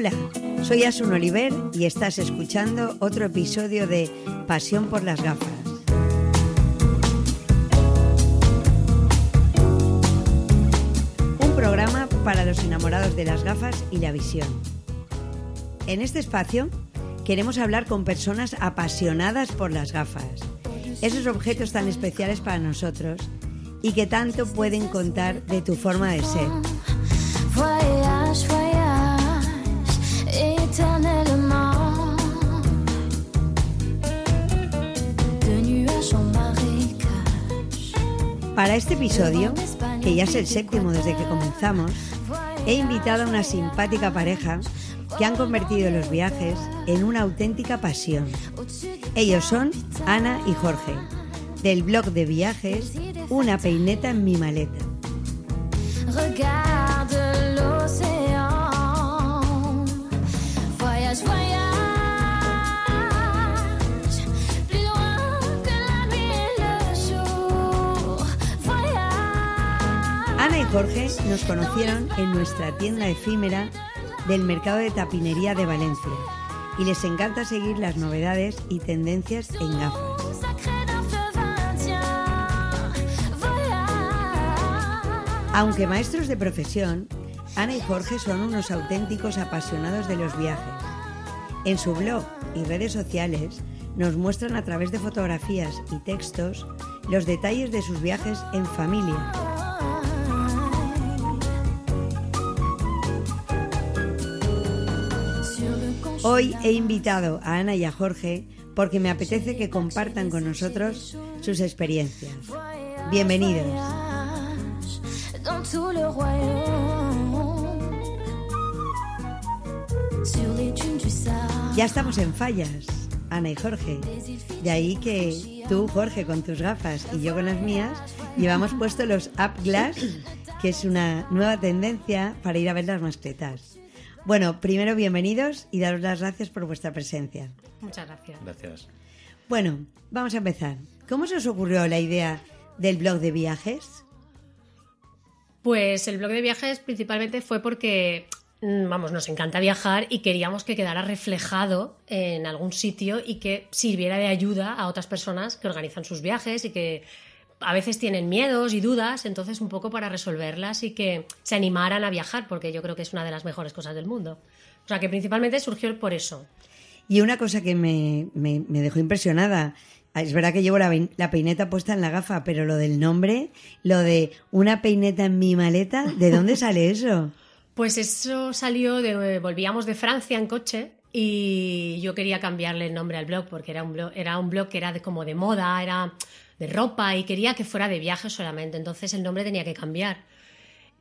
Hola, soy Asun Oliver y estás escuchando otro episodio de Pasión por las gafas. Un programa para los enamorados de las gafas y la visión. En este espacio queremos hablar con personas apasionadas por las gafas, esos objetos tan especiales para nosotros y que tanto pueden contar de tu forma de ser. Para este episodio, que ya es el séptimo desde que comenzamos, he invitado a una simpática pareja que han convertido los viajes en una auténtica pasión. Ellos son Ana y Jorge, del blog de viajes Una peineta en mi maleta. Jorge nos conocieron en nuestra tienda efímera del mercado de tapinería de Valencia y les encanta seguir las novedades y tendencias en gafas. Aunque maestros de profesión, Ana y Jorge son unos auténticos apasionados de los viajes. En su blog y redes sociales nos muestran a través de fotografías y textos los detalles de sus viajes en familia. Hoy he invitado a Ana y a Jorge porque me apetece que compartan con nosotros sus experiencias. Bienvenidos. Ya estamos en fallas, Ana y Jorge. De ahí que tú, Jorge, con tus gafas y yo con las mías, llevamos puesto los Up Glass, que es una nueva tendencia para ir a ver las mascletas. Bueno, primero bienvenidos y daros las gracias por vuestra presencia. Muchas gracias. Gracias. Bueno, vamos a empezar. ¿Cómo se os ocurrió la idea del blog de viajes? Pues el blog de viajes principalmente fue porque, mm, vamos, nos encanta viajar y queríamos que quedara reflejado en algún sitio y que sirviera de ayuda a otras personas que organizan sus viajes y que a veces tienen miedos y dudas, entonces un poco para resolverlas y que se animaran a viajar, porque yo creo que es una de las mejores cosas del mundo. O sea que principalmente surgió por eso. Y una cosa que me, me- me dejó impresionada, es verdad que llevo la, peineta puesta en la gafa, pero lo del nombre, lo de una peineta en mi maleta, ¿de dónde sale eso? Pues eso salió de. Volvíamos de Francia en coche y yo quería cambiarle el nombre al blog porque era un blog, era un blog que era de, como de moda, era de ropa y quería que fuera de viajes solamente. Entonces el nombre tenía que cambiar.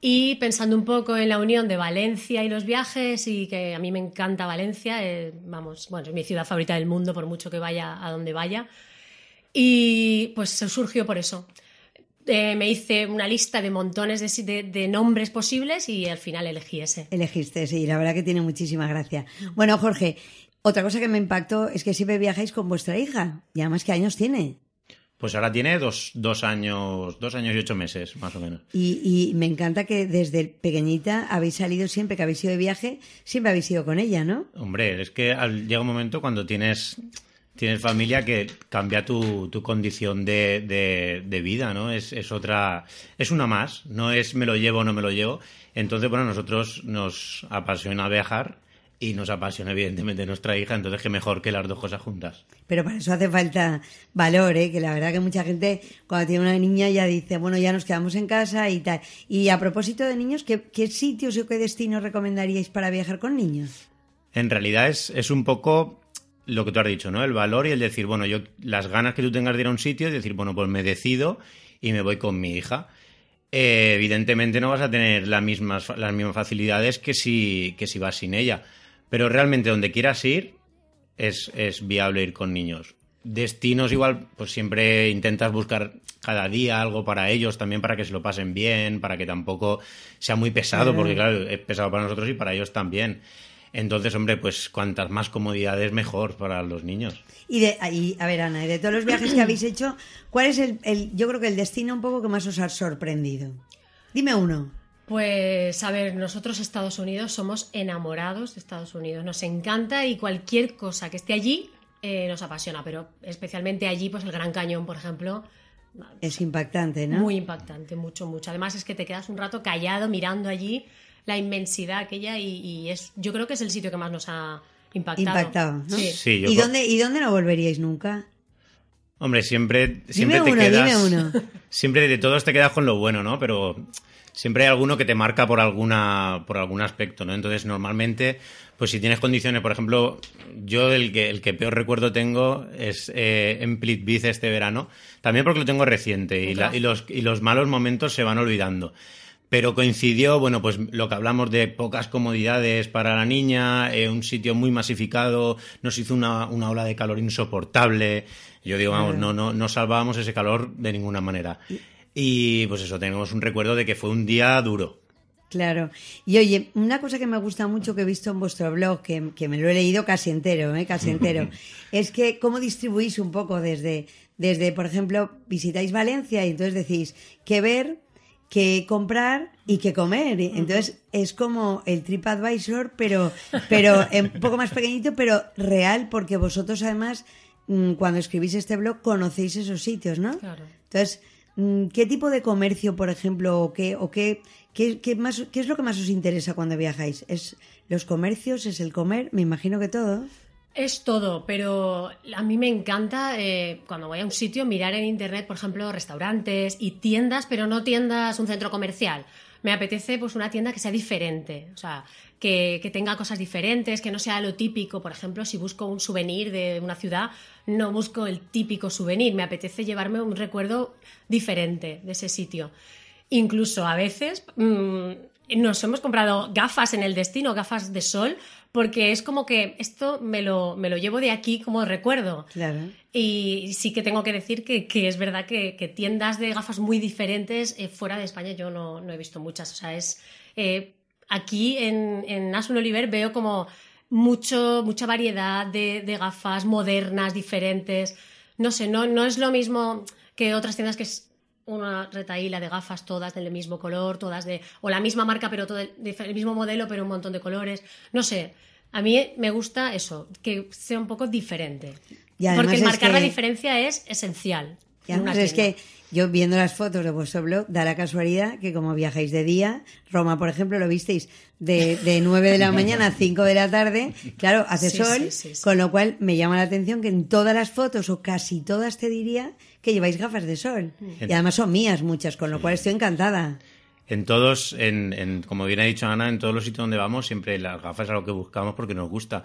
Y pensando un poco en la unión de Valencia y los viajes, y que a mí me encanta Valencia, eh, vamos, bueno, es mi ciudad favorita del mundo por mucho que vaya a donde vaya. Y pues surgió por eso. Eh, me hice una lista de montones de nombres posibles y al final elegí ese. Elegiste, sí, la verdad que tiene muchísima gracia. Bueno, Jorge, otra cosa que me impactó es que siempre viajáis con vuestra hija. Y además, ¿qué años tiene? Pues ahora tiene dos, dos años, dos años y ocho meses, más o menos. Y, y me encanta que desde pequeñita habéis salido siempre que habéis ido de viaje, siempre habéis ido con ella, ¿no? Hombre, es que al- llega un momento cuando tienes, tienes familia que cambia tu, tu condición de, de- de vida, ¿no? Es, es otra, es una más, no es me lo llevo o no me lo llevo. Entonces, bueno, nosotros nos apasiona viajar y nos apasiona evidentemente nuestra hija, entonces qué mejor que las dos cosas juntas. Pero para eso hace falta valor, ¿eh? que la verdad que mucha gente cuando tiene una niña ya dice, bueno, ya nos quedamos en casa y tal. Y a propósito de niños, ¿qué, qué sitios o qué destinos recomendaríais para viajar con niños? En realidad es, es un poco lo que tú has dicho, ¿no? El valor y el decir, bueno, yo las ganas que tú tengas de ir a un sitio y decir, bueno, pues me decido y me voy con mi hija. Eh, evidentemente no vas a tener las mismas, las mismas facilidades que si, que si vas sin ella. Pero realmente donde quieras ir es, es viable ir con niños. Destinos igual, pues siempre intentas buscar cada día algo para ellos, también para que se lo pasen bien, para que tampoco sea muy pesado, porque claro, es pesado para nosotros y para ellos también. Entonces, hombre, pues cuantas más comodidades mejor para los niños. Y, de, y, a ver, Ana, de todos los viajes que habéis hecho, ¿cuál es el, el- yo creo que el destino un poco que más os ha sorprendido? Dime uno. Pues a ver, nosotros Estados Unidos somos enamorados de Estados Unidos, nos encanta y cualquier cosa que esté allí eh, nos apasiona, pero especialmente allí, pues el Gran Cañón, por ejemplo, Es impactante, ¿no? muy impactante, mucho, mucho. Además es que te quedas un rato callado mirando allí la inmensidad aquella y, y es, yo creo que es el sitio que más nos ha impactado. Impactado, ¿no? Sí. Sí, yo ¿Y co- dónde, ¿Y dónde no volveríais nunca? Hombre, siempre, siempre Dime te uno, quedas. dime uno. Siempre de todos te quedas con lo bueno, ¿no? Pero siempre hay alguno que te marca por alguna, por algún aspecto, ¿no? Entonces, normalmente, pues si tienes condiciones, por ejemplo, yo el que, el que peor recuerdo tengo es eh, en Plitvice este verano, también porque lo tengo reciente y, la- y los, y los malos momentos se van olvidando. Pero coincidió, bueno, pues lo que hablamos de pocas comodidades para la niña, eh, un sitio muy masificado, nos hizo una, una ola de calor insoportable. Yo digo, vamos, no, no, no salvábamos ese calor de ninguna manera. Y pues eso, tenemos un recuerdo de que fue un día duro. Claro. Y oye, una cosa que me gusta mucho que he visto en vuestro blog, que, que me lo he leído casi entero, ¿eh? casi entero, es que cómo distribuís un poco desde, desde, por ejemplo, visitáis Valencia y entonces decís qué ver, qué comprar y qué comer. Entonces es como el TripAdvisor, pero, pero un poco más pequeñito, pero real, porque vosotros además, mm, cuando escribís este blog, conocéis esos sitios, ¿no? Claro. Entonces, ¿qué tipo de comercio, por ejemplo, o qué, o qué, qué más, qué es lo que más os interesa cuando viajáis? ¿Es los comercios? ¿Es el comer? Me imagino que todo. Es todo, pero a mí me encanta eh, cuando voy a un sitio mirar en internet, por ejemplo, restaurantes y tiendas, pero no tiendas, un centro comercial. Me apetece pues una tienda que sea diferente, o sea, que, que tenga cosas diferentes, que no sea lo típico. Por ejemplo, si busco un souvenir de una ciudad, no busco el típico souvenir, me apetece llevarme un recuerdo diferente de ese sitio. Incluso a veces mm, nos hemos comprado gafas en el destino, gafas de sol, porque es como que esto me lo, me lo llevo de aquí como recuerdo. Claro. Y sí que tengo que decir que, que es verdad que, que tiendas de gafas muy diferentes eh, fuera de España yo no, no he visto muchas. O sea, es eh, aquí en, en Asun Oliver veo como mucho, mucha variedad de, de gafas modernas, diferentes. No sé, no, no es lo mismo que otras tiendas que es una retaíla de gafas todas del mismo color, todas de. o la misma marca, pero todo el, el mismo modelo, pero un montón de colores. No sé. A mí me gusta eso, que sea un poco diferente. Y Porque marcar la diferencia es esencial. Y en una además es que yo viendo las fotos de vuestro blog, da la casualidad que como viajáis de día, Roma, por ejemplo, lo visteis de, de 9 de la mañana a 5 de la tarde, claro, hace Sí, sol, sí, sí, sí. con lo cual me llama la atención que en todas las fotos, o casi todas te diría, que lleváis gafas de sol. Mm. Y además son mías muchas, con lo cual estoy encantada. En todos, en, en- como bien ha dicho Ana, en todos los sitios donde vamos, siempre las gafas es algo que buscamos porque nos gusta.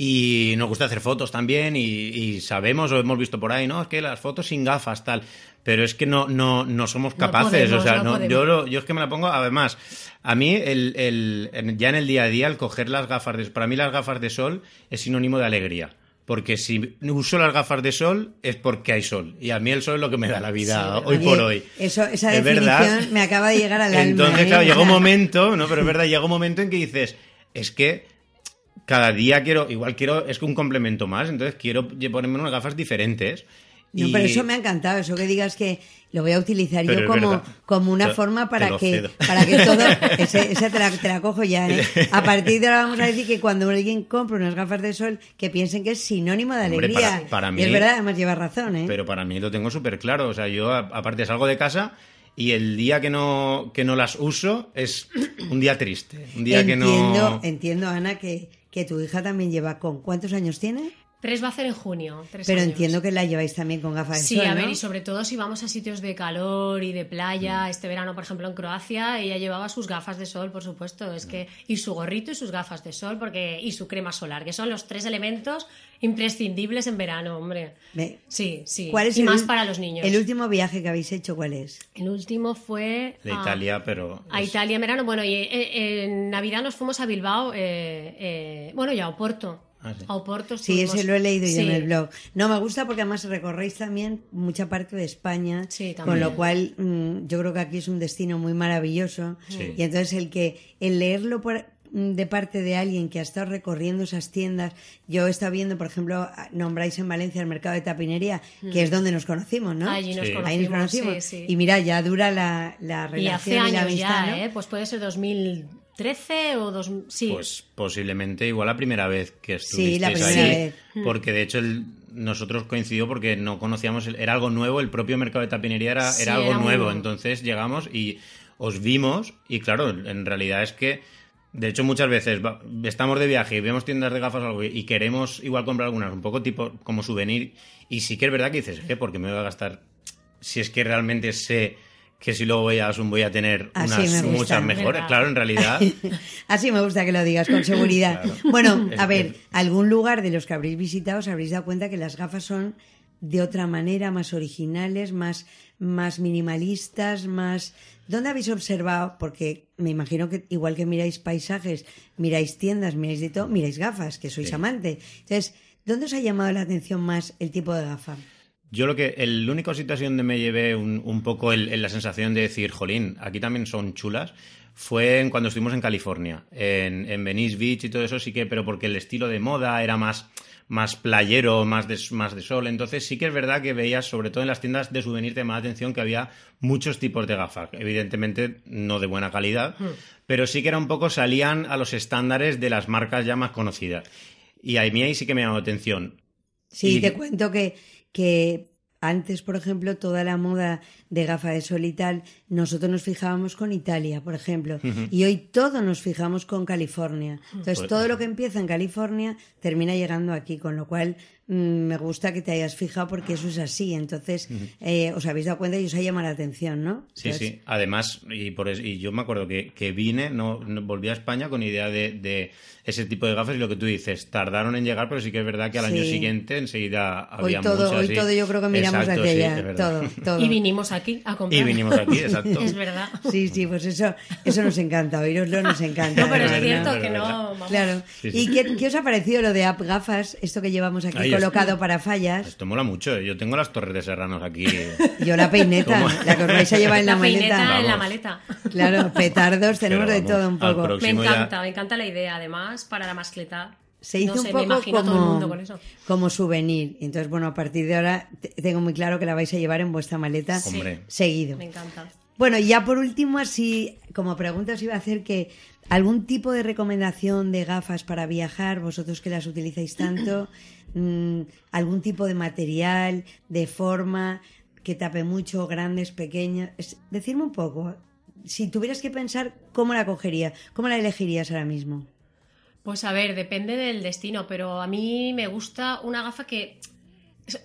Y nos gusta hacer fotos también y, y sabemos o hemos visto por ahí, ¿no? Es que las fotos sin gafas, tal. Pero es que no, no, no somos No capaces. podemos, o sea, no yo, lo- yo es que me la pongo, además, a mí, el, el- ya en el día a día, el coger las gafas de para mí las gafas de sol es sinónimo de alegría. Porque si uso las gafas de sol es porque hay sol. Y a mí el sol es lo que me da la vida Sí, hoy por hoy. Eso, esa Es definición verdad. me acaba de llegar al alma. Entonces, ¿eh? claro, O llega un momento, ¿no? Pero es verdad, llega un momento en que dices, es que cada día quiero, igual quiero, es que un complemento más, entonces quiero ponerme unas gafas diferentes. No, Y- pero eso me ha encantado, eso que digas que lo voy a utilizar Pero yo como, como una Te- forma para que, para que todo, ese, esa te la, te la cojo ya, ¿eh? A partir de ahora vamos a decir que cuando alguien compra unas gafas de sol, que piensen que es sinónimo de Hombre, alegría. para- para Y mí- es verdad, además lleva razón, ¿eh? Pero para mí lo tengo súper claro. O sea, yo aparte salgo de casa y el día que no, que no las uso es un día triste. Un día que entiendo, no. entiendo, Ana, que, que tu hija también lleva con, ¿cuántos años tiene? Tres va a hacer en junio. tres Pero años. entiendo que la lleváis también con gafas de Sí, sol, a ver, ¿no? y sobre todo si vamos a sitios de calor y de playa, Mm. este verano, por ejemplo, en Croacia, ella llevaba sus gafas de sol, por supuesto, es que, y su gorrito y sus gafas de sol, porque, y su crema solar, que son los tres elementos imprescindibles en verano, hombre. Ve, Sí, sí. ¿Cuál es y el más para los niños. El último viaje que habéis hecho, ¿cuál es? El último fue De a- Italia, pero. A es- Italia en verano, bueno, y eh, en Navidad nos fuimos a Bilbao, eh, eh, bueno, y a Oporto. Ah, sí. A Oporto Sí, ese lo he leído yo en Sí. el blog. No, me gusta porque además recorréis también mucha parte de España, Sí, con lo cual mm, yo creo que aquí es un destino muy maravilloso. Sí. Y entonces el que el leerlo por, mm, de parte de alguien que ha estado recorriendo esas tiendas. Yo he estado viendo, por ejemplo, nombráis en Valencia el mercado de tapinería, que es donde nos conocimos, ¿no? Mm. Allí nos Sí. conocimos. Ahí nos conocimos. sí, sí. Y mira, ya dura la, la Y relación y la amistad, ya, ¿no? ¿eh? Pues puede ser 2013 o dos, sí. Pues posiblemente igual la primera vez que Sí, estuvisteis la primera ahí. vez. Porque de hecho el- nosotros coincidió porque no conocíamos, el- era algo nuevo, el propio mercado de tapinería era, Sí, era algo era nuevo. Entonces llegamos y os vimos y claro, en realidad es que, de hecho muchas veces va- estamos de viaje y vemos tiendas de gafas o algo y queremos igual comprar algunas, un poco tipo como souvenir y sí que es verdad que dices, ¿qué? ¿Por qué me voy a gastar? Si es que realmente sé que si luego voy a voy a tener Así unas me muchas mejores. Claro, en realidad... Así me gusta que lo digas con seguridad. Claro. Bueno, a ver, algún lugar de los que habréis visitado os habréis dado cuenta que las gafas son de otra manera, más originales, más, más minimalistas, más... ¿Dónde habéis observado? Porque me imagino que igual que miráis paisajes, miráis tiendas, miráis de todo, miráis gafas, que sois Sí. amante. Entonces, ¿dónde os ha llamado la atención más el tipo de gafa? Yo lo que, el único situación donde me llevé un, un poco el- el- la sensación de decir, jolín, aquí también son chulas, fue en cuando estuvimos en California, en, en Venice Beach y todo eso sí que, pero porque el estilo de moda era más, más playero, más de, más de sol, entonces sí que es verdad que veías, sobre todo en las tiendas de souvenir, te llamaba la atención que había muchos tipos de gafas, evidentemente no de buena calidad, pero sí que era un poco, salían a los estándares de las marcas ya más conocidas. Y a mí ahí sí que me llamó la atención. Sí, Y- te cuento que, que antes, por ejemplo, toda la moda de gafa de sol y tal, nosotros nos fijábamos con Italia, por ejemplo, y hoy todo nos fijamos con California. Entonces, Pues- todo lo que empieza en California termina llegando aquí, con lo cual mm, me gusta que te hayas fijado porque eso es así. Entonces, eh, os habéis dado cuenta y os ha llamado la atención, ¿no? Sí, sí. Además, y, por es- y yo me acuerdo que, que vine, no, no- volví a España con idea de, de ese tipo de gafas y lo que tú dices, tardaron en llegar, pero sí que es verdad que al año siguiente enseguida Hoy había todo, muchas. hoy sí. todo yo creo que miramos Exacto, hacia sí, allá, es verdad. todo, todo. Y vinimos aquí a comprar. Y vinimos aquí, exacto. es verdad. Sí, sí, pues eso, eso nos encanta, oíroslo nos encanta. No, pero es cierto que no. vamos. Claro. Sí, ¿Y qué os ha parecido lo de App Gafas? Esto que llevamos aquí Ahí colocado para fallas. Esto mola mucho. ¿eh? Yo tengo las torres de serranos aquí. Yo la peineta, ¿Cómo? la que os vais a llevar en la, La peineta maleta. en la maleta. Claro, petardos, tenemos de todo un poco. Me ya- encanta, me encanta la idea. Además, para la mascleta. Se hizo no un sé, poco imagino a como, todo el mundo con eso. como souvenir. Entonces, bueno, a partir de ahora te- tengo muy claro que la vais a llevar en vuestra maleta Sí. Seguido. Me encanta. Bueno, y ya por último, así como pregunta os iba a hacer que algún tipo de recomendación de gafas para viajar, vosotros que las utilizáis tanto, mm, algún tipo de material, de forma, que tape mucho, grandes, pequeñas. Es- Decidme un poco, si tuvieras que pensar, ¿cómo la cogerías? ¿Cómo la elegirías ahora mismo? Pues a ver, depende del destino, pero a mí me gusta una gafa que,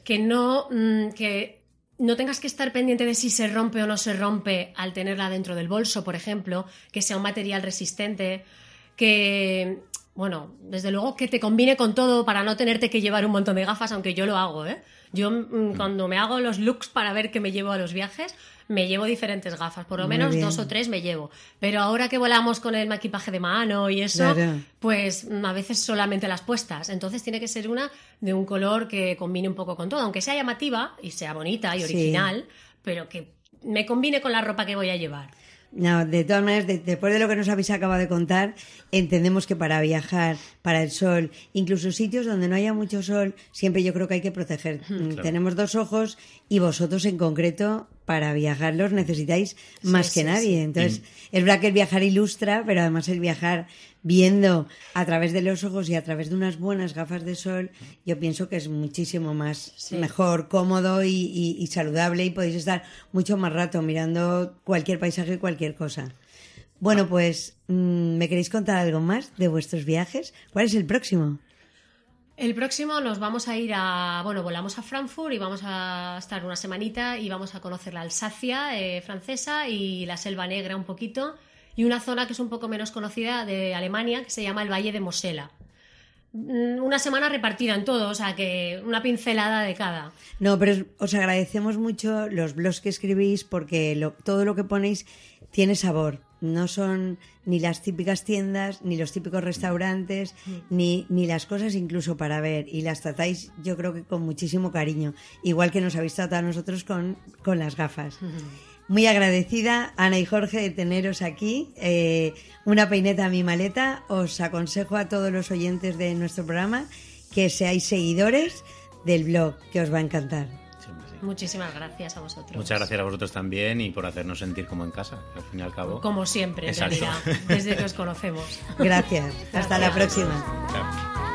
que no mm, que no tengas que estar pendiente de si se rompe o no se rompe al tenerla dentro del bolso, por ejemplo, que sea un material resistente, que bueno, desde luego que te combine con todo para no tenerte que llevar un montón de gafas, aunque yo lo hago, ¿eh? Yo mm, cuando me hago los looks para ver qué me llevo a los viajes, me llevo diferentes gafas, por lo Muy menos bien. dos o tres me llevo. Pero ahora que volamos con el maquillaje de mano y eso, Claro. pues mm, a veces solamente las puestas. Entonces tiene que ser una de un color que combine un poco con todo, aunque sea llamativa y sea bonita y Sí. original, pero que me combine con la ropa que voy a llevar. No, de todas maneras, de- después de lo que nos habéis acabado de contar, entendemos que para viajar, para el sol, incluso sitios donde no haya mucho sol, siempre yo creo que hay que proteger. Mm, Tenemos dos ojos y vosotros en concreto, para viajar los necesitáis más sí, que nadie. sí. Entonces, es verdad que el viajar ilustra, pero además el viajar viendo a través de los ojos y a través de unas buenas gafas de sol, yo pienso que es muchísimo más Sí. mejor, cómodo y, y- y saludable y podéis estar mucho más rato mirando cualquier paisaje, cualquier cosa. Bueno, pues, mm, ¿me queréis contar algo más de vuestros viajes? ¿Cuál es el próximo? El próximo nos vamos a ir a, bueno, volamos a Frankfurt y vamos a estar una semanita y vamos a conocer la Alsacia eh, francesa y la Selva Negra un poquito y una zona que es un poco menos conocida de Alemania que se llama el Valle de Mosela. Mm, Una semana repartida en todo, o sea que una pincelada de cada. No, pero os- os agradecemos mucho los blogs que escribís porque todo lo que ponéis tiene sabor. No son ni las típicas tiendas, ni los típicos restaurantes, ni, ni las cosas incluso para ver. Y las tratáis yo creo que con muchísimo cariño. Igual que nos habéis tratado a nosotros con, con las gafas. Muy agradecida, Ana y Jorge, de teneros aquí. Eh, una peineta a mi maleta. Os aconsejo a todos los oyentes de nuestro programa que seáis seguidores del blog, que os va a encantar. Muchísimas gracias a vosotros. Muchas gracias a vosotros también y por hacernos sentir como en casa, al fin y al cabo. Como siempre, en realidad, desde que os conocemos. Gracias. Hasta la próxima. Chao.